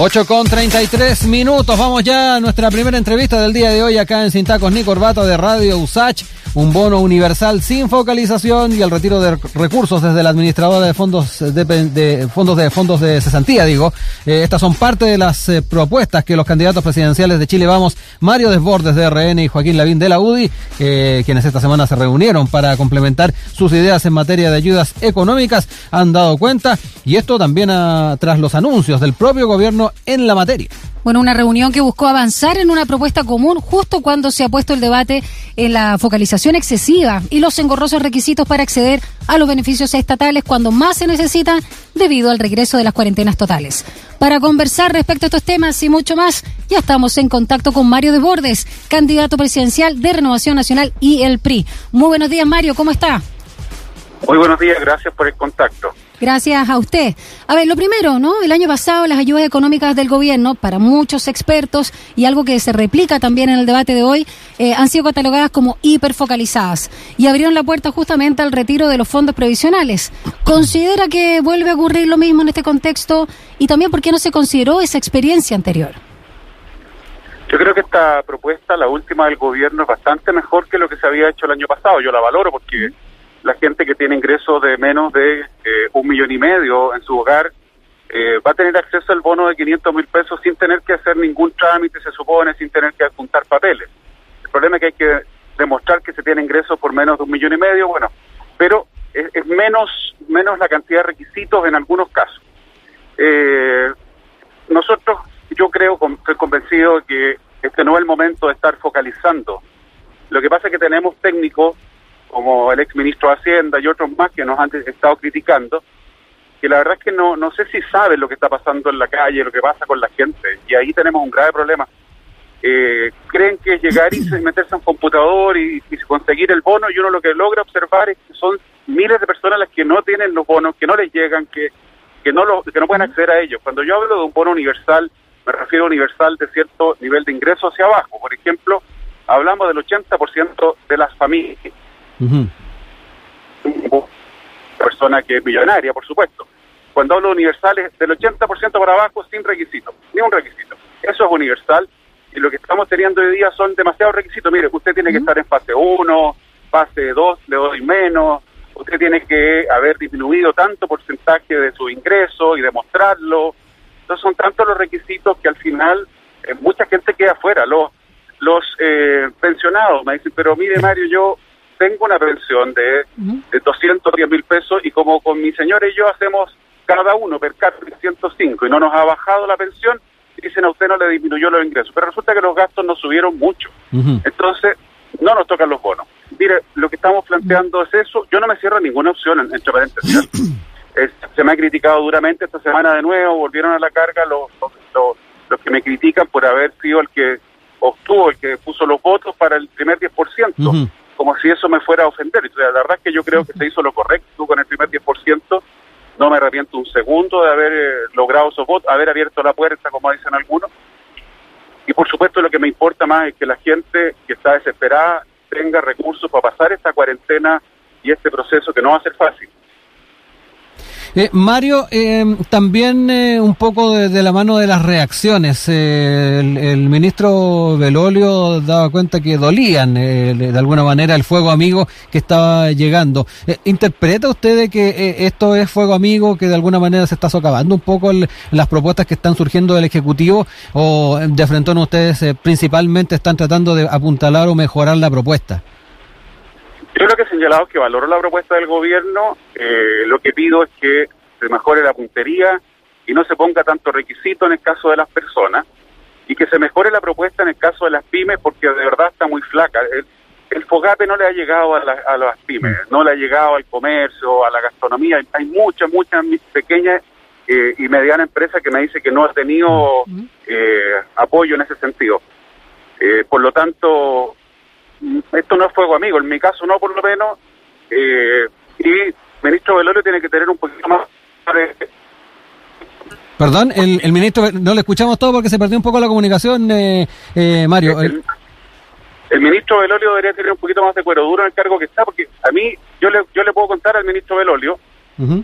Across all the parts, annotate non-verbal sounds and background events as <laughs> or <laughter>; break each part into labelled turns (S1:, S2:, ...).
S1: 8 con 33 minutos. Vamos ya a nuestra primera entrevista del día de hoy acá en Sintacos ni Corbato de Radio USACH. Un bono universal sin focalización y el retiro de recursos desde la administradora de fondos de, fondos de fondos de cesantía, digo. Eh, estas son parte de las eh, propuestas que los candidatos presidenciales de Chile Vamos, Mario Desbordes de RN y Joaquín Lavín de la UDI, eh, quienes esta semana se reunieron para complementar sus ideas en materia de ayudas económicas, han dado cuenta y esto también tras los anuncios del propio gobierno en la materia.
S2: Bueno, una reunión que buscó avanzar en una propuesta común justo cuando se ha puesto el debate en la focalización excesiva y los engorrosos requisitos para acceder a los beneficios estatales cuando más se necesitan debido al regreso de las cuarentenas totales. Para conversar respecto a estos temas y mucho más, ya estamos en contacto con Mario Desbordes, candidato presidencial de Renovación Nacional y el PRI. Muy buenos días, Mario, ¿cómo está?
S3: Muy buenos días, gracias por el contacto.
S2: Gracias a usted. A ver, lo primero, ¿no? El año pasado las ayudas económicas del gobierno, para muchos expertos, y algo que se replica también en el debate de hoy, eh, han sido catalogadas como hiperfocalizadas y abrieron la puerta justamente al retiro de los fondos previsionales. ¿Considera que vuelve a ocurrir lo mismo en este contexto? Y también, ¿por qué no se consideró esa experiencia anterior?
S3: Yo creo que esta propuesta, la última del gobierno, es bastante mejor que lo que se había hecho el año pasado. Yo la valoro porque la gente que tiene ingresos de menos de eh, un millón y medio en su hogar eh, va a tener acceso al bono de 500 mil pesos sin tener que hacer ningún trámite, se supone, sin tener que adjuntar papeles. El problema es que hay que demostrar que se tiene ingresos por menos de un millón y medio, bueno, pero es, menos, menos la cantidad de requisitos en algunos casos. Eh, nosotros, yo creo, estoy convencido que este no es el momento de estar focalizando. Lo que pasa es que tenemos técnicos como el ex ministro de Hacienda y otros más que nos han estado criticando, que la verdad es que no, no sé si saben lo que está pasando en la calle, lo que pasa con la gente, y ahí tenemos un grave problema. Eh, creen que llegar y meterse en un computador y, conseguir el bono, y uno lo que logra observar es que son miles de personas las que no tienen los bonos, que no les llegan, que, que, no, lo, que no pueden acceder a ellos. Cuando yo hablo de un bono universal, me refiero a universal de cierto nivel de ingreso hacia abajo. Por ejemplo, hablamos del 80% de las familias Persona que es millonaria, por supuesto. Cuando hablo de universales, del 80% para abajo sin requisito, ni un requisito. Eso es universal y lo que estamos teniendo hoy día son demasiados requisitos. Mire, usted tiene que estar en fase 1, fase 2, le doy menos, usted tiene que haber disminuido tanto porcentaje de su ingreso y demostrarlo. Entonces son tantos los requisitos que al final eh, mucha gente queda afuera. Los, los eh, pensionados me dicen, pero mire Mario, yo tengo una pensión de, de 210 mil pesos y como con mi señora y yo hacemos cada uno per cápita 105 y no nos ha bajado la pensión, dicen a usted no le disminuyó los ingresos. Pero resulta que los gastos nos subieron mucho. Entonces, no nos tocan los bonos. Mire, lo que estamos planteando es eso. Yo no me cierro ninguna opción, entre paréntesis. se me ha criticado duramente esta semana de nuevo, volvieron a la carga los, los, los, que me critican por haber sido el que obtuvo, el que puso los votos para el primer 10% como si eso me fuera a ofender. la verdad es que yo creo que se hizo lo correcto con el primer 10%. No me arrepiento un segundo de haber eh, logrado esos votos, haber abierto la puerta, como dicen algunos. Y por supuesto lo que me importa más es que la gente que está desesperada tenga recursos para pasar esta cuarentena y este proceso que no va a ser fácil.
S1: Eh, Mario, eh, también eh, un poco de, la mano de las reacciones. El, ministro Belolio daba cuenta que dolían de alguna manera el fuego amigo que estaba llegando. ¿Interpreta usted que esto es fuego amigo, que de alguna manera se está socavando un poco las propuestas que están surgiendo del Ejecutivo o de frente a ustedes principalmente están tratando de apuntalar o mejorar la propuesta?
S3: Yo lo que he señalado es que valoro la propuesta del gobierno, eh, lo que pido es que se mejore la puntería y no se ponga tanto requisito en el caso de las personas y que se mejore la propuesta en el caso de las pymes porque de verdad está muy flaca. El, el FOGAPE no le ha llegado a, las pymes, no le ha llegado al comercio, a la gastronomía. Hay muchas, muchas pequeñas eh, y medianas empresas que me dicen que no ha tenido eh, apoyo en ese sentido. por lo tanto, esto no es fuego amigo, en mi caso no por lo menos, eh, y ministro Velorio tiene que tener un poquito más
S1: Perdón, el, el, ministro, no le escuchamos todo porque se perdió un poco la comunicación, eh, eh, Mario.
S3: El, ministro Velorio debería tener un poquito más de cuero duro en el cargo que está, porque a mí, yo le, yo le puedo contar al ministro Velorio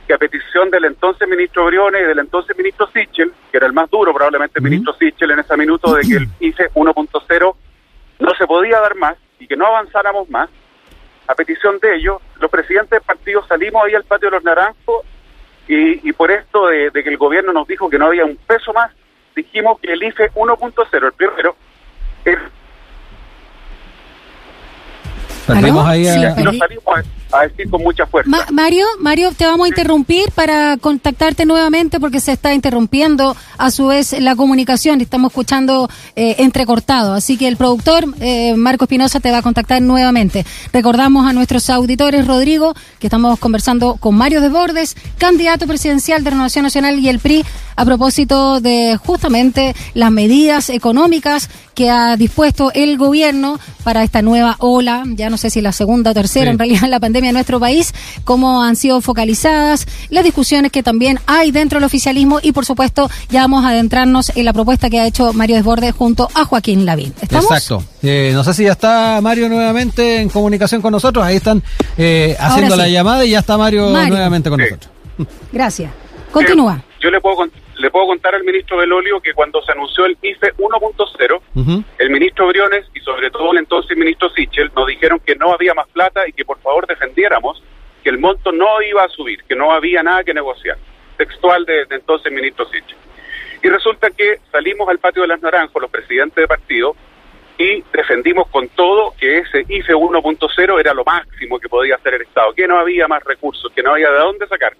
S3: que a petición del entonces ministro Briones y del entonces ministro Sichel, que era el más duro, probablemente el ministro Sichel en ese minuto, de que <clears throat> el ICE 1.0 no se podía dar más y que no avanzáramos más. A petición de ellos, los presidentes del partido salimos ahí al patio de los Naranjos y, por esto de, que el gobierno nos dijo que no había un peso más, dijimos que el IFE 1.0, el primero, es...
S1: Salimos ahí a...
S3: nos salimos a decir con mucha fuerza.
S2: Mario, Mario, te vamos a interrumpir para contactarte nuevamente porque se está interrumpiendo a su vez la comunicación y estamos escuchando eh, entrecortado. Así que el productor, eh, Marco Espinosa, te va a contactar nuevamente. Recordamos a nuestros auditores, Rodrigo, que estamos conversando con Mario Desbordes, candidato presidencial de Renovación Nacional y el PRI, a propósito de justamente las medidas económicas que ha dispuesto el gobierno para esta nueva ola, ya no sé si la segunda o tercera, en realidad <laughs> la pandemia en nuestro país, cómo han sido focalizadas, las discusiones que también hay dentro del oficialismo y por supuesto ya vamos a adentrarnos en la propuesta que ha hecho Mario Desbordes junto a Joaquín Lavín. ¿Estamos?
S1: Exacto. Eh, no sé si ya está Mario nuevamente en comunicación con nosotros, ahí están eh, haciendo la llamada y ya está Mario, nuevamente con nosotros.
S2: Gracias. Continúa.
S3: yo le puedo le puedo contar al ministro Belolio que cuando se anunció el IFE 1.0, el ministro Briones y sobre todo el entonces ministro Sichel nos dijeron que no había más plata y que por favor defendiéramos que el monto no iba a subir, que no había nada que negociar. Textual de, entonces ministro Sichel. Y resulta que salimos al patio de las Naranjos, los presidentes de partido, y defendimos con todo que ese IFE 1.0 era lo máximo que podía hacer el Estado, que no había más recursos, que no había de dónde sacar.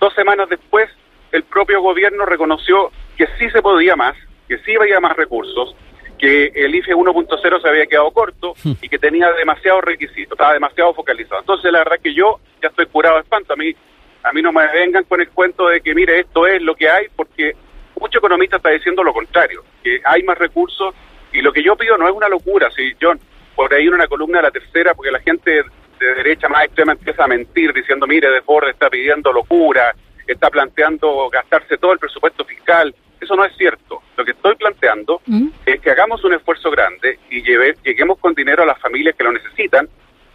S3: Dos semanas después el propio gobierno reconoció que sí se podía más, que sí había más recursos, que el IFE 1.0 se había quedado corto hmm. y que tenía demasiados requisitos, estaba demasiado focalizado. Entonces, la verdad que yo ya estoy curado de espanto. A mí, a mí no me vengan con el cuento de que, mire, esto es lo que hay, porque mucho economista está diciendo lo contrario, que hay más recursos y lo que yo pido no es una locura. Si yo, por ahí en una columna de la tercera, porque la gente de derecha más extrema empieza a mentir diciendo, mire, De Ford está pidiendo locura, está planteando gastarse todo el presupuesto fiscal. Eso no es cierto. Lo que estoy planteando mm. es que hagamos un esfuerzo grande y lleguemos con dinero a las familias que lo necesitan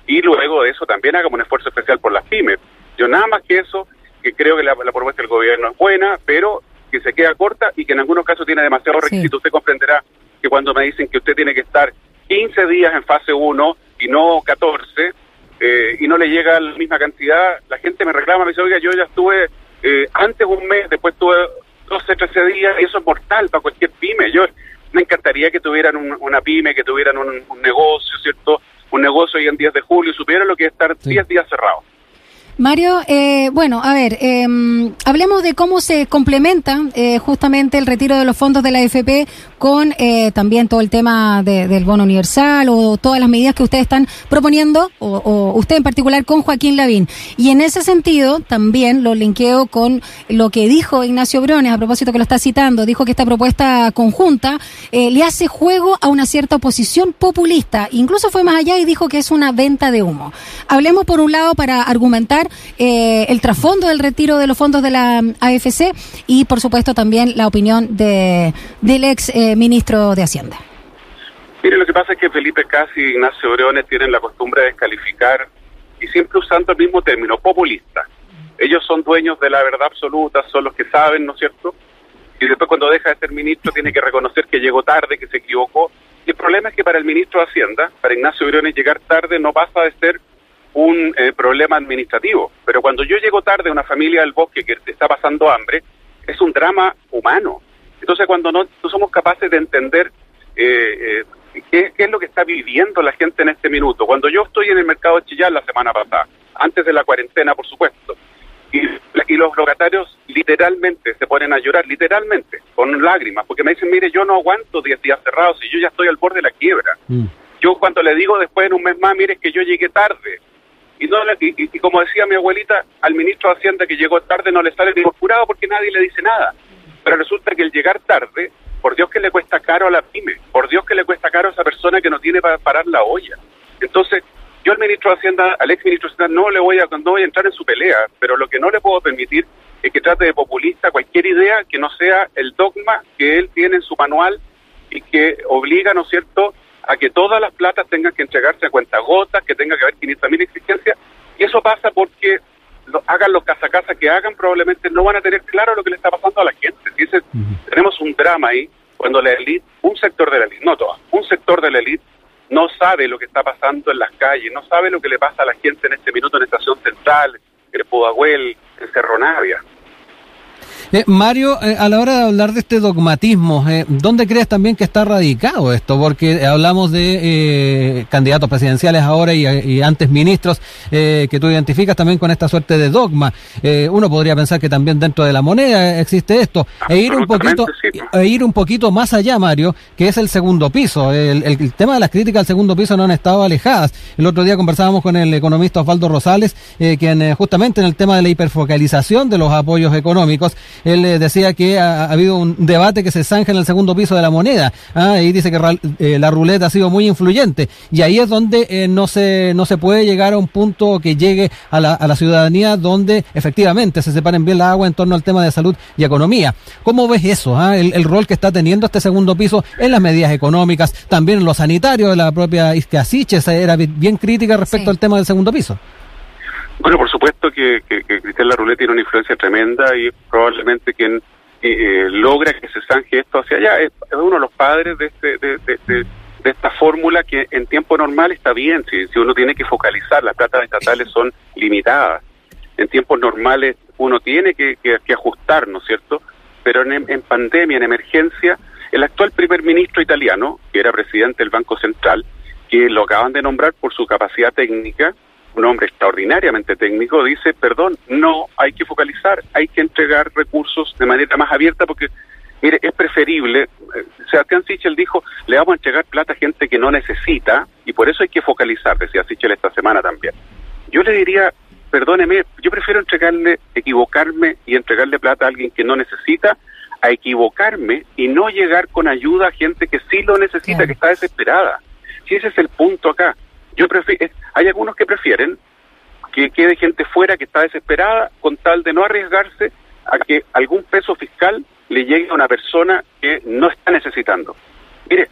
S3: y luego de eso también hagamos un esfuerzo especial por las pymes. Yo nada más que eso, que creo que la, propuesta del gobierno es buena, pero que se queda corta y que en algunos casos tiene demasiados requisitos. Usted comprenderá que cuando me dicen que usted tiene que estar 15 días en fase 1 y no 14, eh, y no le llega la misma cantidad, la gente me reclama, me dice, oiga, yo ya estuve eh, antes un mes, después tuve 12, 13 días, y eso es mortal para cualquier pyme. Yo me encantaría que tuvieran una pyme, que tuvieran un, negocio, ¿cierto? Un negocio hoy en días de julio, supieran lo que es estar 10 días cerrados.
S2: Mario, eh, bueno, a ver, em, hablemos de cómo se complementa eh, justamente el retiro de los fondos de la AFP con eh, también todo el tema del bono universal o todas las medidas que ustedes están proponiendo, o, usted en particular con Joaquín Lavín. Y en ese sentido, también lo linkeo con lo que dijo Ignacio Brones, a propósito que lo está citando, dijo que esta propuesta conjunta le hace juego a una cierta oposición populista. Incluso fue más allá y dijo que es una venta de humo. Hablemos por un lado para argumentar eh, el trasfondo del retiro de los fondos de la AFC y, por supuesto, también la opinión de, del ex eh, ministro de Hacienda.
S3: Mire, lo que pasa es que Felipe Casi y Ignacio Breones tienen la costumbre de descalificar y siempre usando el mismo término, populista. Ellos son dueños de la verdad absoluta, son los que saben, ¿no es cierto? Y después cuando deja de ser ministro tiene que reconocer que llegó tarde, que se equivocó. Y el problema es que para el ministro de Hacienda, para Ignacio Briones, llegar tarde no pasa de ser un eh, problema administrativo. Pero cuando yo llego tarde a una familia del bosque que está pasando hambre, es un drama humano. Entonces, cuando no, somos capaces de entender eh, eh, qué, es lo que está viviendo la gente en este minuto, cuando yo estoy en el mercado de Chillán la semana pasada, antes de la cuarentena, por supuesto, y, los locatarios literalmente se ponen a llorar, literalmente, con lágrimas, porque me dicen, mire, yo no aguanto 10 días cerrados y yo ya estoy al borde de la quiebra. Mm. Yo cuando le digo después en un mes más, mire, es que yo llegué tarde, y, no, y, como decía mi abuelita, al ministro de Hacienda que llegó tarde no le sale ni jurado porque nadie le dice nada. Pero resulta que el llegar tarde, por Dios que le cuesta caro a la pyme, por Dios que le cuesta caro a esa persona que no tiene para parar la olla. Entonces, yo al ministro de Hacienda, al ex ministro de Hacienda, no le voy a, no voy a entrar en su pelea, pero lo que no le puedo permitir es que trate de populista cualquier idea que no sea el dogma que él tiene en su manual y que obliga, ¿no es cierto?, a que todas las platas tengan que entregarse a cuentagotas, que tenga que haber 500.000 exigencias, y eso pasa porque hagan los casa casa que hagan, probablemente no van a tener claro lo que le está pasando a la gente. Dice, Tenemos un drama ahí cuando la élite, un sector de la élite, no toda, un sector de la élite no sabe lo que está pasando en las calles, no sabe lo que le pasa a la gente en este minuto en Estación Central, en Pudahuel, en Cerro Navia.
S1: Eh, Mario, eh, a la hora de hablar de este dogmatismo, eh, ¿dónde crees también que está radicado esto? Porque hablamos de candidatos presidenciales ahora y, antes ministros que tú identificas también con esta suerte de dogma. uno podría pensar que también dentro de la moneda existe esto. E ir un poquito, e ir un poquito más allá, Mario, que es el segundo piso. El, el, tema de las críticas al segundo piso no han estado alejadas. El otro día conversábamos con el economista Osvaldo Rosales, quien justamente en el tema de la hiperfocalización de los apoyos económicos, él eh, decía que ha, habido un debate que se zanja en el segundo piso de la moneda. ¿ah? y dice que eh, la ruleta ha sido muy influyente. Y ahí es donde eh, no, se, no se puede llegar a un punto que llegue a la, a la ciudadanía donde efectivamente se separen bien la agua en torno al tema de salud y economía. ¿Cómo ves eso? Ah? El, rol que está teniendo este segundo piso en las medidas económicas, también en lo sanitario, la propia Isquiasiche era bien crítica respecto al tema del segundo piso.
S3: Bueno, por supuesto que, que, que Cristian tiene una influencia tremenda y probablemente quien eh, eh, logra que se zanje esto hacia allá es, uno de los padres de, este, de, de, esta fórmula que en tiempo normal está bien, si, si uno tiene que focalizar, las platas estatales son limitadas. En tiempos normales uno tiene que, que, ajustar, ¿no es cierto? Pero en, en pandemia, en emergencia, el actual primer ministro italiano, que era presidente del Banco Central, que lo acaban de nombrar por su capacidad técnica, un hombre extraordinariamente técnico, dice, perdón, no, hay que focalizar, hay que entregar recursos de manera más abierta porque, mire, es preferible, eh, Sebastián Sichel dijo, le vamos a entregar plata a gente que no necesita y por eso hay que focalizar, decía Sichel esta semana también. Yo le diría, perdóneme, yo prefiero entregarle, equivocarme y entregarle plata a alguien que no necesita a equivocarme y no llegar con ayuda a gente que sí lo necesita, que está desesperada. Si ese es el punto acá. Yo prefiero, hay algunos que prefieren que quede gente fuera que está desesperada con tal de no arriesgarse a que algún peso fiscal le llegue a una persona que no está necesitando. Mire,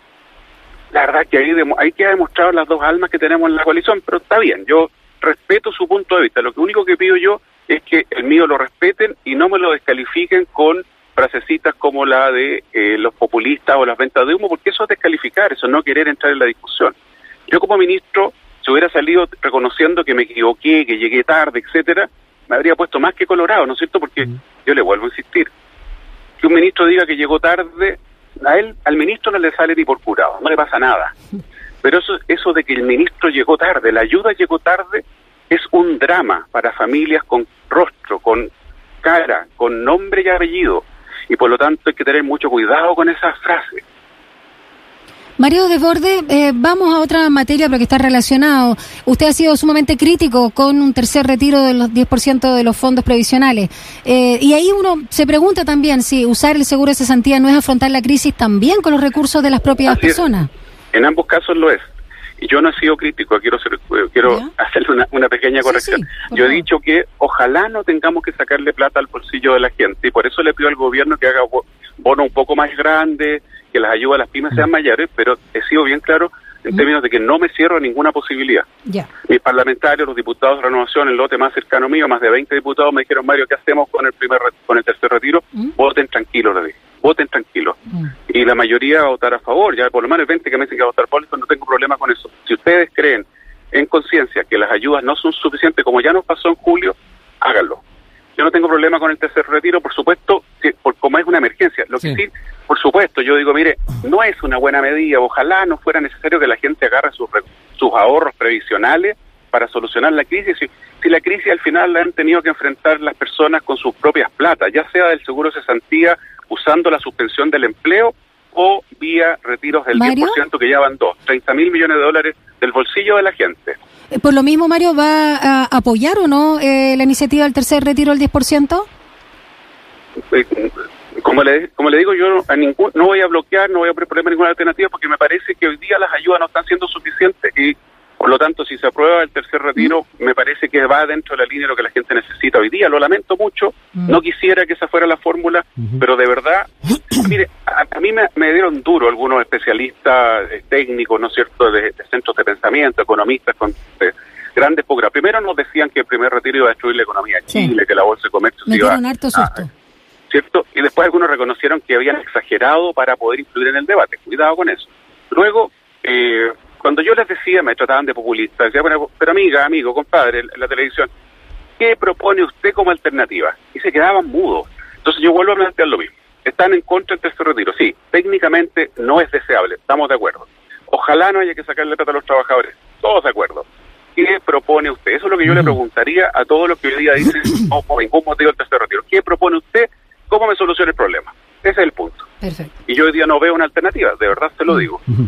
S3: la verdad que ahí, hay que demostrar las dos almas que tenemos en la coalición, pero está bien, yo respeto su punto de vista. Lo único que pido yo es que el mío lo respeten y no me lo descalifiquen con frasecitas como la de eh, los populistas o las ventas de humo, porque eso es descalificar, eso es no querer entrar en la discusión. Yo como ministro, si hubiera salido reconociendo que me equivoqué, que llegué tarde, etcétera, me habría puesto más que colorado, ¿no es cierto? Porque yo le vuelvo a insistir. Que un ministro diga que llegó tarde, a él, al ministro no le sale ni por curado, no le pasa nada. Pero eso, eso de que el ministro llegó tarde, la ayuda llegó tarde, es un drama para familias con rostro, con cara, con nombre y apellido. Y por lo tanto hay que tener mucho cuidado con esas frases.
S2: Mario Desborde, eh, vamos a otra materia pero que está relacionado. Usted ha sido sumamente crítico con un tercer retiro de los 10% de los fondos previsionales. Eh, y ahí uno se pregunta también si usar el seguro de cesantía no es afrontar la crisis también con los recursos de las propias personas.
S3: En ambos casos lo es. Y yo no he sido crítico, quiero ser, quiero hacerle una, pequeña corrección. yo he dicho que ojalá no tengamos que sacarle plata al bolsillo de la gente y por eso le pido al gobierno que haga bono un poco más grande, que las ayudas a las pymes sean mayores, pero he sido bien claro en términos de que no me cierro ninguna posibilidad. Mis parlamentarios, los diputados de renovación, el lote más cercano mío, más de 20 diputados, me dijeron, Mario, ¿qué hacemos con el primer con el tercer retiro? Voten tranquilos, le dije. Voten tranquilos. Y la mayoría va a votar a favor, ya por lo menos el 20 que me dicen que va a votar por eso, no tengo problema con eso. Si ustedes creen en conciencia que las ayudas no son suficientes, como ya nos pasó en julio, háganlo. Yo no tengo problema con el tercer retiro, por supuesto, por, como es una emergencia. Lo que sí, por supuesto, yo digo, mire, no es una buena medida. Ojalá no fuera necesario que la gente agarre sus, sus ahorros previsionales para solucionar la crisis. Si, si, la crisis al final la han tenido que enfrentar las personas con sus propias platas, ya sea del seguro cesantía usando la suspensión del empleo o vía retiros del 10% que ya van dos, 30 mil millones de dólares del bolsillo de la gente.
S2: Eh, por lo mismo, Mario, ¿va a apoyar o no eh, la iniciativa del tercer retiro del 10%?
S3: Eh, como le, como le digo, yo a ningún, no voy a bloquear, no voy a proponer ninguna alternativa porque me parece que hoy día las ayudas no están siendo suficientes y por lo tanto, si se aprueba el tercer retiro, mm. me parece que va dentro de la línea de lo que la gente necesita hoy día. Lo lamento mucho, mm. no quisiera que esa fuera la fórmula, pero de verdad, <clears throat> mire, a, mí me, dieron duro algunos especialistas eh, técnicos, ¿no es cierto?, de, centros de pensamiento, economistas con grandes Primero nos decían que el primer retiro iba a destruir la economía de Chile, que la bolsa de cometieron
S2: harto susto.
S3: ¿Cierto? Y después algunos reconocieron que habían exagerado para poder influir en el debate. Cuidado con eso. Luego, eh, cuando yo les decía, me trataban de populista, decía, bueno, pero amiga, amigo, compadre, en la televisión, ¿qué propone usted como alternativa? Y se quedaban mudos. Entonces yo vuelvo a plantear lo mismo. Están en contra del tercer retiro. Sí, técnicamente no es deseable, estamos de acuerdo. Ojalá no haya que sacarle plata a los trabajadores, todos de acuerdo. ¿Qué propone usted? Eso es lo que yo le preguntaría a todos los que hoy día dicen, <coughs> no, por ningún motivo el tercer retiro. ¿Qué propone usted? ¿Cómo me soluciona el problema? Ese es el punto. Perfecto. Y yo hoy día no veo una alternativa, de verdad se lo digo. <laughs>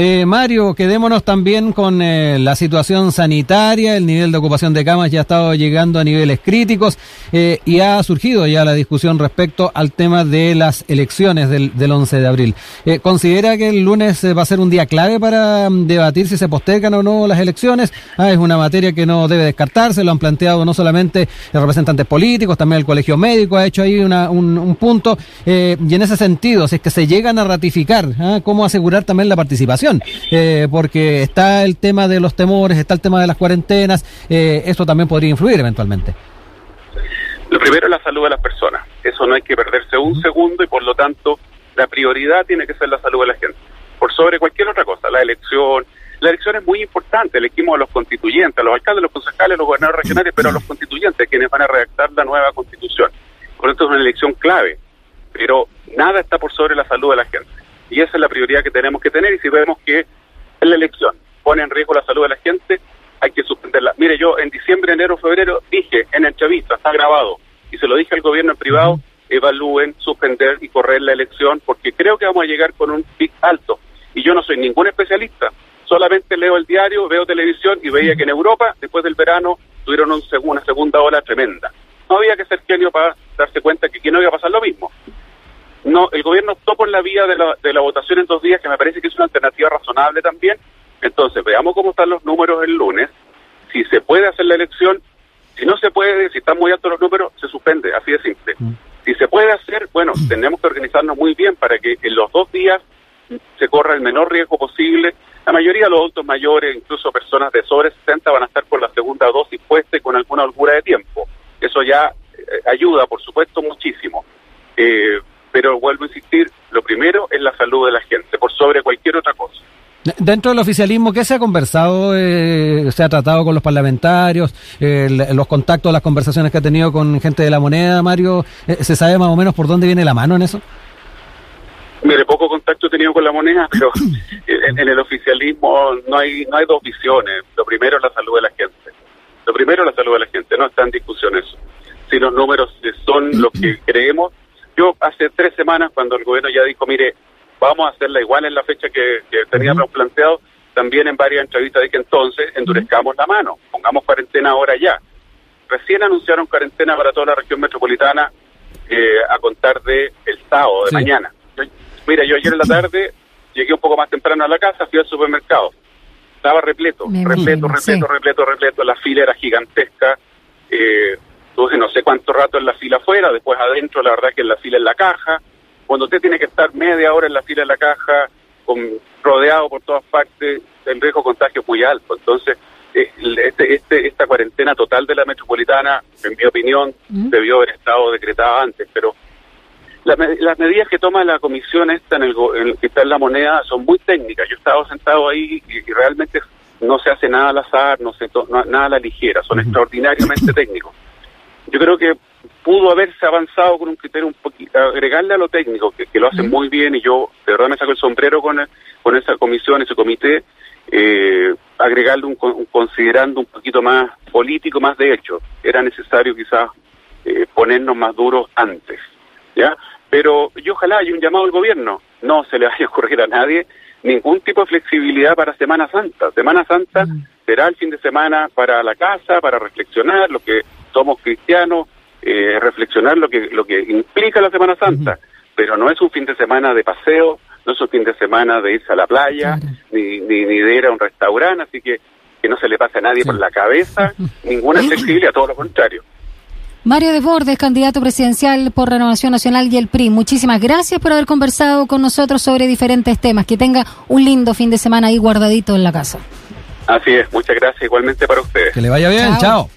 S1: Eh, Mario, quedémonos también con eh, la situación sanitaria, el nivel de ocupación de camas ya ha estado llegando a niveles críticos eh, y ha surgido ya la discusión respecto al tema de las elecciones del, del 11 de abril. ¿Considera que el lunes va a ser un día clave para mm, debatir si se postergan o no las elecciones? Ah, es una materia que no debe descartarse, lo han planteado no solamente los representantes políticos, también el Colegio Médico ha hecho ahí una, un, un, punto. y en ese sentido, si es que se llegan a ratificar, ¿ah? ¿cómo asegurar también la participación? eh, porque está el tema de los temores, está el tema de las cuarentenas, eh, esto también podría influir eventualmente.
S3: Lo primero es la salud de las personas, eso no hay que perderse un segundo y por lo tanto la prioridad tiene que ser la salud de la gente, por sobre cualquier otra cosa, la elección. La elección es muy importante, elegimos a los constituyentes, a los alcaldes, los concejales, los gobernadores regionales, pero a los constituyentes, quienes van a redactar la nueva constitución. Por lo tanto es una elección clave, pero nada está por sobre la salud de la gente. Y esa es la prioridad que tenemos que tener y si vemos que en la elección pone en riesgo la salud de la gente, hay que suspenderla. Mire, yo en diciembre, enero, febrero dije en el chavista, está grabado, y se lo dije al gobierno en privado, evalúen, suspender y correr la elección, porque creo que vamos a llegar con un pic alto. Y yo no soy ningún especialista, solamente leo el diario, veo televisión y veía que en Europa, después del verano, tuvieron un una segunda ola tremenda. No había que ser genio para darse cuenta que aquí no iba a pasar lo mismo no el gobierno optó por la vía de la, de la votación en dos días, que me parece que es una alternativa razonable también. Entonces, veamos cómo están los números el lunes. Si se puede hacer la elección, si no se puede, si están muy altos los números, se suspende, así de simple. Mm. Si se puede hacer, bueno, tenemos que organizarnos muy bien para que en los dos días se corra el menor riesgo posible. La mayoría de los adultos mayores, incluso personas de sobre 60, van a estar con la segunda dosis puesta y con alguna holgura de tiempo. Eso ya eh, ayuda, por supuesto, muchísimo. Eh, pero vuelvo a insistir, lo primero es la salud de la gente, por sobre cualquier otra cosa.
S1: Dentro del oficialismo, ¿qué se ha conversado? Eh, ¿Se ha tratado con los parlamentarios? Eh, ¿Los contactos, las conversaciones que ha tenido con gente de la moneda, Mario? Eh, ¿Se sabe más o menos por dónde viene la mano en eso?
S3: Mire, poco contacto he tenido con la moneda, <laughs> pero en, en, el oficialismo no hay no hay dos visiones. Lo primero es la salud de la gente. Lo primero es la salud de la gente, no está en discusión eso. Si los números son los que creemos, yo hace tres semanas, cuando el gobierno ya dijo, mire, vamos a hacerla igual en la fecha que, teníamos planteado, también en varias entrevistas dije entonces, endurezcamos la mano, pongamos cuarentena ahora ya. Recién anunciaron cuarentena para toda la región metropolitana eh, a contar de el sábado, de mañana. mira, yo ayer en la tarde llegué un poco más temprano a la casa, fui al supermercado. Estaba repleto, repleto, repleto, repleto, repleto, la fila era gigantesca. Eh, entonces no sé cuánto rato en la fila afuera, después adentro la verdad que en la fila en la caja. Cuando usted tiene que estar media hora en la fila en la caja, con, rodeado por todas partes, el riesgo de contagio es muy alto. Entonces, eh, este, este, esta cuarentena total de la metropolitana, en mi opinión, debió haber estado decretada antes, pero las medidas que toma la comisión esta en el, que está en la moneda son muy técnicas. Yo he estado sentado ahí y, realmente no se hace nada al azar, no se nada a la ligera, son extraordinariamente <laughs> técnicos yo creo que pudo haberse avanzado con un criterio un poquito, agregarle a lo técnico, que, lo hacen muy bien y yo de verdad me saco el sombrero con, con esa comisión, ese comité, eh, agregarle un, considerando un poquito más político, más de hecho. Era necesario quizás eh, ponernos más duros antes, ¿ya? Pero yo ojalá haya un llamado al gobierno, no se le <laughs> vaya a ocurrir a nadie ningún tipo de flexibilidad para Semana Santa. Semana Santa será el fin de semana para la casa, para reflexionar, lo que somos cristianos, eh, reflexionar lo que, lo que implica la Semana Santa, pero no es un fin de semana de paseo, no es un fin de semana de irse a la playa, ni, ni, de ir a un restaurante, así que que no se le pase a nadie por la cabeza <laughs> ninguna flexibilidad, todo lo contrario.
S2: Mario Desbordes, candidato presidencial por Renovación Nacional y el PRI, muchísimas gracias por haber conversado con nosotros sobre diferentes temas. Que tenga un lindo fin de semana ahí guardadito en la casa.
S3: Así es, muchas gracias igualmente para ustedes.
S1: Que le vaya bien, chao.